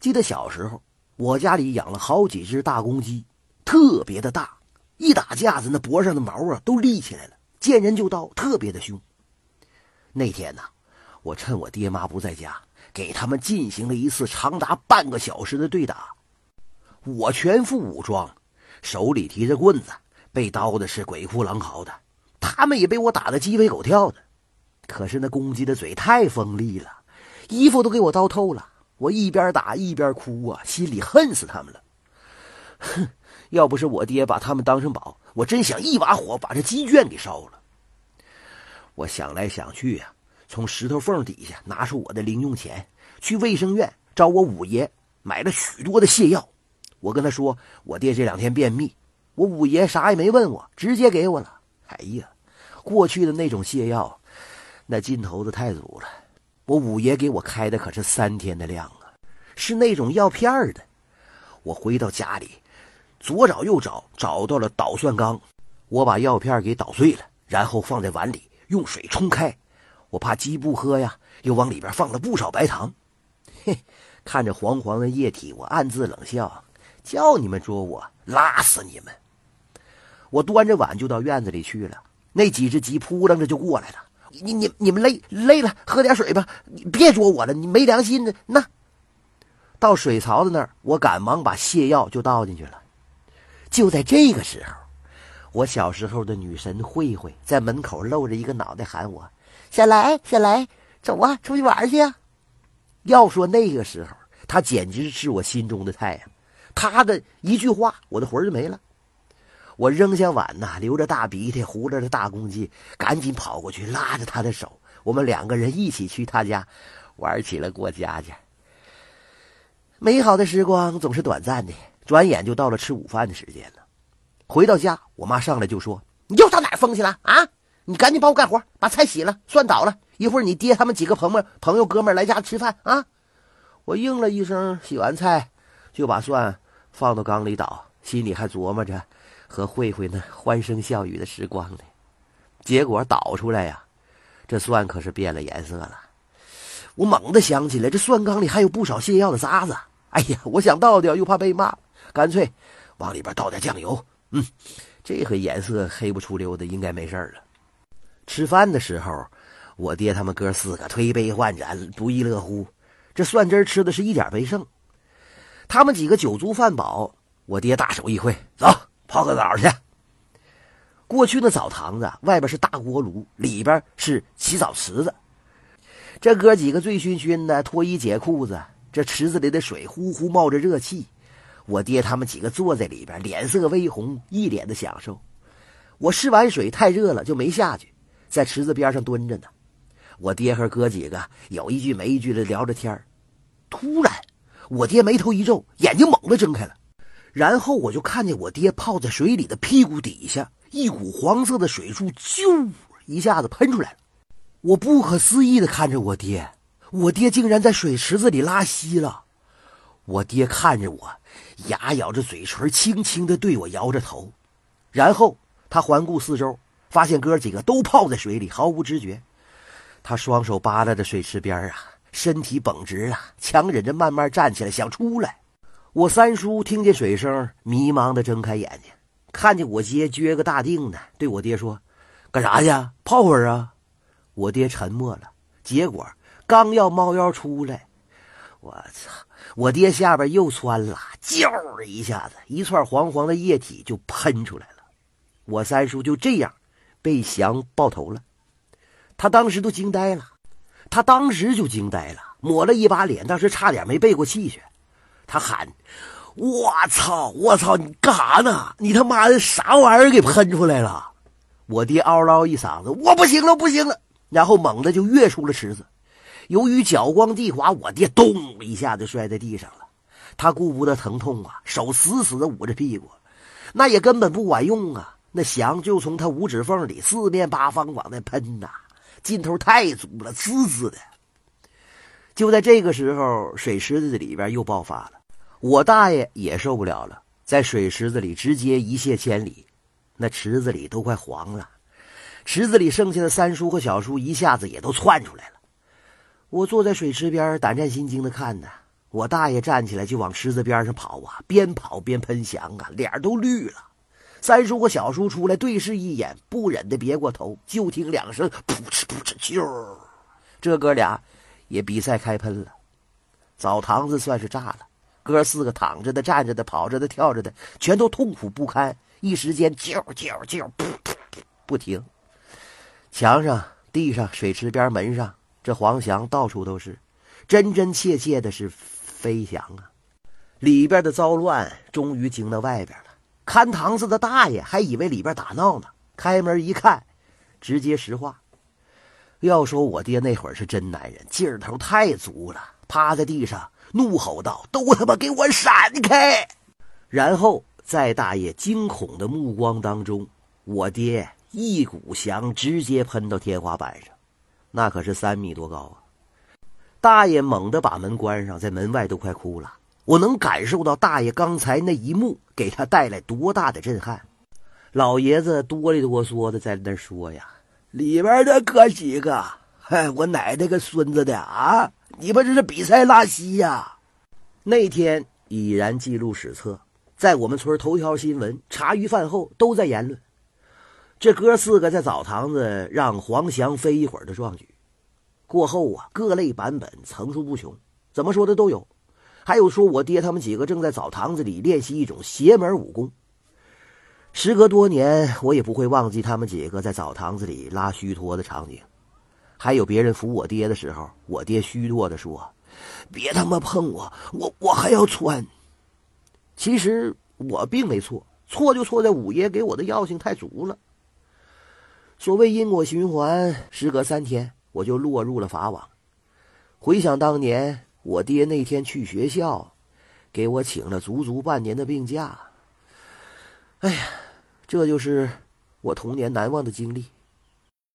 记得小时候，我家里养了好几只大公鸡，特别的大，一打架子那脖上的毛啊都立起来了，见人就叨，特别的凶。那天呢，我趁我爹妈不在家，给他们进行了一次长达半个小时的对打。我全副武装，手里提着棍子，被刀的是鬼哭狼嚎的，他们也被我打得鸡飞狗跳的。可是那公鸡的嘴太锋利了，衣服都给我刀透了。我一边打一边哭啊，心里恨死他们了。哼，要不是我爹把他们当成宝，我真想一把火把这鸡圈给烧了。我想来想去呀，从石头缝底下拿出我的零用钱，去卫生院找我五爷买了许多的泻药。我跟他说，我爹这两天便秘，我五爷啥也没问我，直接给我了。哎呀，过去的那种泻药，那劲头子太足了。我五爷给我开的可是三天的量啊，是那种药片的。我回到家里，左找右找，找到了捣蒜缸。我把药片给捣碎了，然后放在碗里，用水冲开。我怕鸡不喝呀，又往里边放了不少白糖。嘿，看着黄黄的液体，我暗自冷笑：叫你们捉我，拉死你们！我端着碗就到院子里去了。那几只鸡扑棱着就过来了。你你你们累累了，喝点水吧。你别捉我了，你没良心的。那到水槽子那儿，我赶忙把泻药就倒进去了。就在这个时候，我小时候的女神慧慧在门口露着一个脑袋喊我：“小来，小来，走啊，出去玩去啊！”要说那个时候，她简直是我心中的太阳。她的一句话，我的魂就没了。我扔下碗呐，流着大鼻涕，糊着的大公鸡，赶紧跑过去，拉着他的手，我们两个人一起去他家玩起了过家家。美好的时光总是短暂的，转眼就到了吃午饭的时间了。回到家，我妈上来就说：“你又上哪儿疯去了啊？你赶紧帮我干活，把菜洗了，蒜倒了。一会儿你爹他们几个朋友、朋友、哥们来家吃饭啊。”我应了一声，洗完菜就把蒜放到缸里倒，心里还琢磨着。和慧慧那欢声笑语的时光呢？结果倒出来呀，这蒜可是变了颜色了。我猛地想起来，这蒜缸里还有不少泻药的渣子。哎呀，我想倒掉又怕被骂，干脆往里边倒点酱油。嗯，这回颜色黑不出溜的，应该没事了。吃饭的时候，我爹他们哥四个推杯换盏，不亦乐乎。这蒜汁吃的是一点没剩。他们几个酒足饭饱，我爹大手一挥，走。泡个澡去。过去的澡堂子外边是大锅炉，里边是洗澡池子。这哥几个醉醺醺的，脱衣解裤子，这池子里的水呼呼冒着热气。我爹他们几个坐在里边，脸色微红，一脸的享受。我试完水太热了，就没下去，在池子边上蹲着呢。我爹和哥几个有一句没一句的聊着天突然，我爹眉头一皱，眼睛猛地睁开了。然后我就看见我爹泡在水里的屁股底下，一股黄色的水柱啾一下子喷出来了。我不可思议的看着我爹，我爹竟然在水池子里拉稀了。我爹看着我，牙咬着嘴唇，轻轻的对我摇着头。然后他环顾四周，发现哥几个都泡在水里，毫无知觉。他双手扒拉着水池边啊，身体绷直啊，强忍着慢慢站起来，想出来。我三叔听见水声，迷茫的睁开眼睛，看见我爹撅个大腚呢，对我爹说：“干啥去？泡会儿啊！”我爹沉默了。结果刚要猫腰出来，我操！我爹下边又窜了，啾一下子，一串黄黄的液体就喷出来了。我三叔就这样被翔爆头了。他当时都惊呆了，他当时就惊呆了，抹了一把脸，当时差点没背过气去。他喊：“我操！我操！你干啥呢？你他妈的啥玩意儿给喷出来了？”我爹嗷唠一嗓子：“我不行了，不行了！”然后猛地就跃出了池子。由于脚光地滑，我爹咚一下子摔在地上了。他顾不得疼痛啊，手死死的捂着屁股，那也根本不管用啊！那翔就从他五指缝里四面八方往那喷呐，劲头太足了，滋滋的。就在这个时候，水池子里边又爆发了。我大爷也受不了了，在水池子里直接一泻千里，那池子里都快黄了。池子里剩下的三叔和小叔一下子也都窜出来了。我坐在水池边，胆战心惊的看呢。我大爷站起来就往池子边上跑啊，边跑边喷翔啊，脸都绿了。三叔和小叔出来对视一眼，不忍的别过头，就听两声噗嗤噗嗤啾，这哥俩也比赛开喷了。澡堂子算是炸了，哥四个躺着的、站着的、跑着的、跳着的，全都痛苦不堪，一时间啾啾啾，噗噗噗不停。墙上、地上、水池边、门上，这黄翔到处都是，真真切切的是。飞翔啊！里边的糟乱终于惊到外边了。看堂子的大爷还以为里边打闹呢，开门一看，直接实话。要说我爹那会儿是真男人，劲头太足了，趴在地上怒吼道：“都他妈给我闪开！”然后在大爷惊恐的目光当中，我爹一股翔直接喷到天花板上，那可是三米多高啊！大爷猛地把门关上，在门外都快哭了。我能感受到大爷刚才那一幕给他带来多大的震撼。老爷子哆里哆嗦的在那说：“呀，里边的哥几个，嗨，我奶奶个孙子的啊！你们这是比赛拉稀呀？”那天已然记录史册，在我们村头条新闻，茶余饭后都在言论。这哥四个在澡堂子让黄翔飞一会儿的壮举。过后啊，各类版本层出不穷，怎么说的都有。还有说我爹他们几个正在澡堂子里练习一种邪门武功。时隔多年，我也不会忘记他们几个在澡堂子里拉虚脱的场景。还有别人扶我爹的时候，我爹虚弱的说：“别他妈碰我，我我还要穿。”其实我并没错，错就错在五爷给我的药性太足了。所谓因果循环，时隔三天。我就落入了法网。回想当年，我爹那天去学校，给我请了足足半年的病假。哎呀，这就是我童年难忘的经历。